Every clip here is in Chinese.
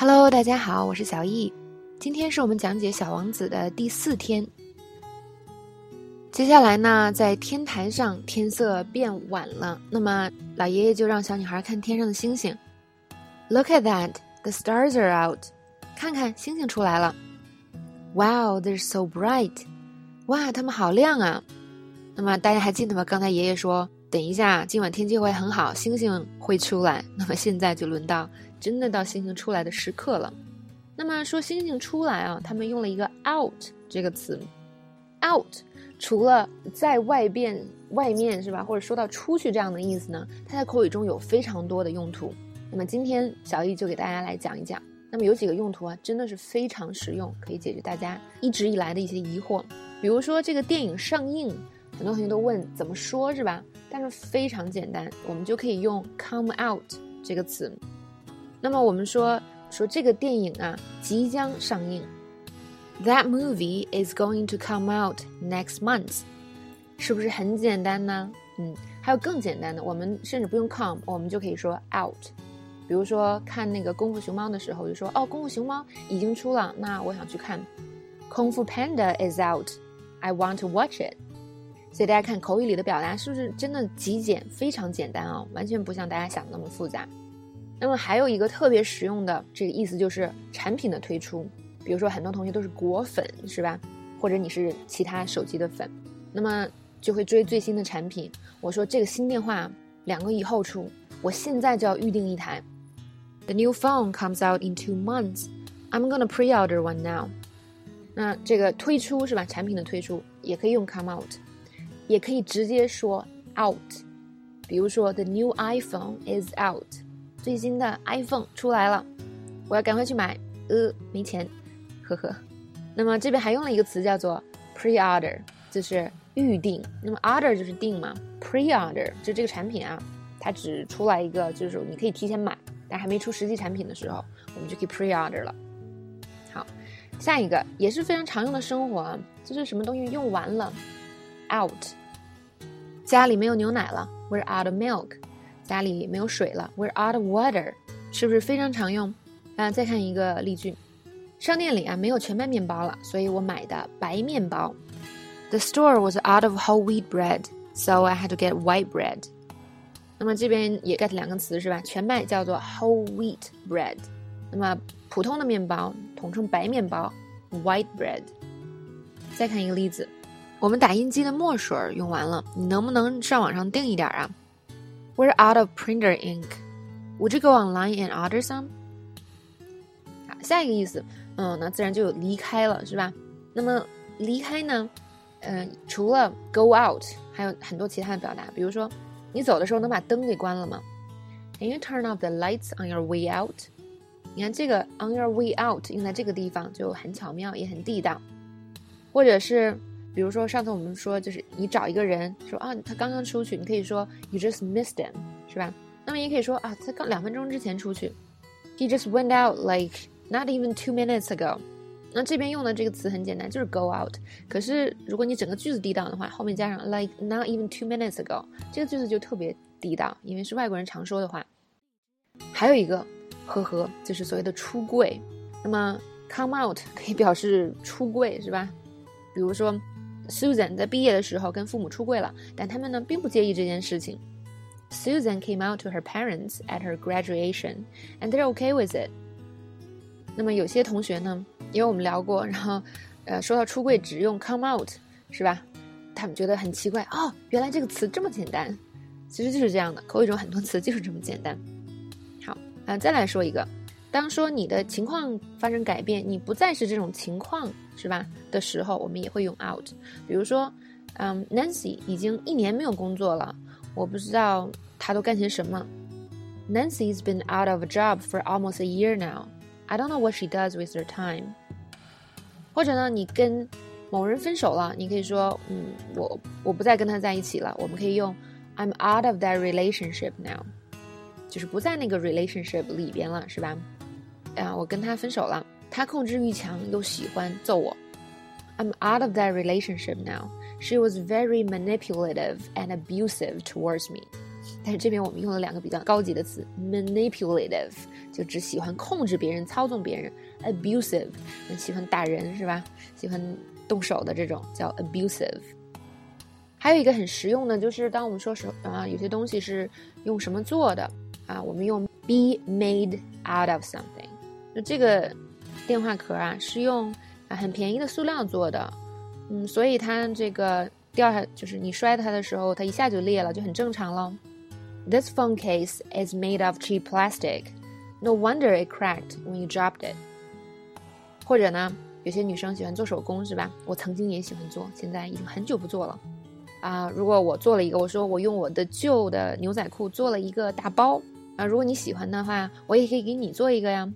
Hello，大家好，我是小易。今天是我们讲解《小王子》的第四天。接下来呢，在天台上，天色变晚了，那么老爷爷就让小女孩看天上的星星。Look at that, the stars are out. 看看星星出来了。Wow, they're so bright. 哇，它们好亮啊！那么大家还记得吗？刚才爷爷说，等一下，今晚天气会很好，星星会出来。那么现在就轮到真的到星星出来的时刻了。那么说星星出来啊，他们用了一个 out 这个词。out 除了在外边、外面是吧，或者说到出去这样的意思呢，它在口语中有非常多的用途。那么今天小易就给大家来讲一讲。那么有几个用途啊，真的是非常实用，可以解决大家一直以来的一些疑惑。比如说这个电影上映。很多同学都问怎么说，是吧？但是非常简单，我们就可以用 come out 这个词。那么我们说说这个电影啊即将上映，That movie is going to come out next month，是不是很简单呢？嗯，还有更简单的，我们甚至不用 come，我们就可以说 out。比如说看那个功夫熊猫的时候，就说哦，功夫熊猫已经出了，那我想去看。Kung Fu Panda is out，I want to watch it。所以大家看口语里的表达是不是真的极简，非常简单啊，完全不像大家想的那么复杂。那么还有一个特别实用的这个意思就是产品的推出，比如说很多同学都是果粉是吧？或者你是其他手机的粉，那么就会追最新的产品。我说这个新电话两个以后出，我现在就要预定一台。The new phone comes out in two months. I'm gonna pre-order one now. 那这个推出是吧？产品的推出也可以用 come out。也可以直接说 out，比如说 the new iPhone is out，最新的 iPhone 出来了，我要赶快去买，呃，没钱，呵呵。那么这边还用了一个词叫做 pre-order，就是预定。那么 order 就是定嘛，pre-order 就这个产品啊，它只出来一个，就是你可以提前买，但还没出实际产品的时候，我们就可以 pre-order 了。好，下一个也是非常常用的生活，啊，就是什么东西用完了，out。家里没有牛奶了，We're out of milk。家里没有水了，We're out of water。是不是非常常用？啊，再看一个例句，商店里啊没有全麦面包了，所以我买的白面包。The store was out of whole wheat bread, so I had to get white bread。那么这边也 get 两个词是吧？全麦叫做 whole wheat bread，那么普通的面包统称白面包，white bread。再看一个例子。我们打印机的墨水用完了，你能不能上网上订一点啊？We're out of printer ink. Would you go online and order some? 好，下一个意思，嗯，那自然就有离开了，是吧？那么离开呢，嗯，除了 go out，还有很多其他的表达，比如说你走的时候能把灯给关了吗？Can you turn off the lights on your way out？你看这个 on your way out 用在这个地方就很巧妙，也很地道，或者是。比如说，上次我们说，就是你找一个人说啊，他刚刚出去，你可以说 you just missed him，是吧？那么也可以说啊，他刚两分钟之前出去，he just went out like not even two minutes ago。那这边用的这个词很简单，就是 go out。可是如果你整个句子地道的话，后面加上 like not even two minutes ago，这个句子就特别地道，因为是外国人常说的话。还有一个，呵呵，就是所谓的出柜。那么 come out 可以表示出柜，是吧？比如说。Susan 在毕业的时候跟父母出柜了，但他们呢并不介意这件事情。Susan came out to her parents at her graduation, and they're okay with it. 那么有些同学呢，因为我们聊过，然后呃说到出柜只用 come out 是吧？他们觉得很奇怪哦，原来这个词这么简单，其实就是这样的，口语中很多词就是这么简单。好啊，再来说一个。当说你的情况发生改变，你不再是这种情况，是吧？的时候，我们也会用 out。比如说，嗯，Nancy 已经一年没有工作了，我不知道她都干些什么。Nancy's been out of a job for almost a year now. I don't know what she does with her time. 或者呢，你跟某人分手了，你可以说，嗯，我我不再跟他在一起了。我们可以用 I'm out of that relationship now，就是不在那个 relationship 里边了，是吧？啊，我跟他分手了。他控制欲强，又喜欢揍我。I'm out of that relationship now. She was very manipulative and abusive towards me. 但是这边我们用了两个比较高级的词，manipulative 就只喜欢控制别人、操纵别人；abusive 喜欢打人是吧？喜欢动手的这种叫 abusive。还有一个很实用的，就是当我们说是啊，有些东西是用什么做的啊，我们用 be made out of something。这个电话壳啊，是用啊很便宜的塑料做的，嗯，所以它这个掉下，就是你摔它的时候，它一下就裂了，就很正常了。This phone case is made of cheap plastic. No wonder it cracked when you dropped it. 或者呢，有些女生喜欢做手工，是吧？我曾经也喜欢做，现在已经很久不做了。啊，如果我做了一个，我说我用我的旧的牛仔裤做了一个大包啊，如果你喜欢的话，我也可以给你做一个呀。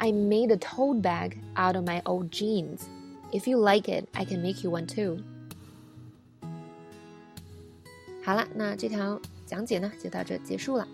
I made a tote bag out of my old jeans. If you like it, I can make you one too. 好了，那这条讲解呢就到这结束了。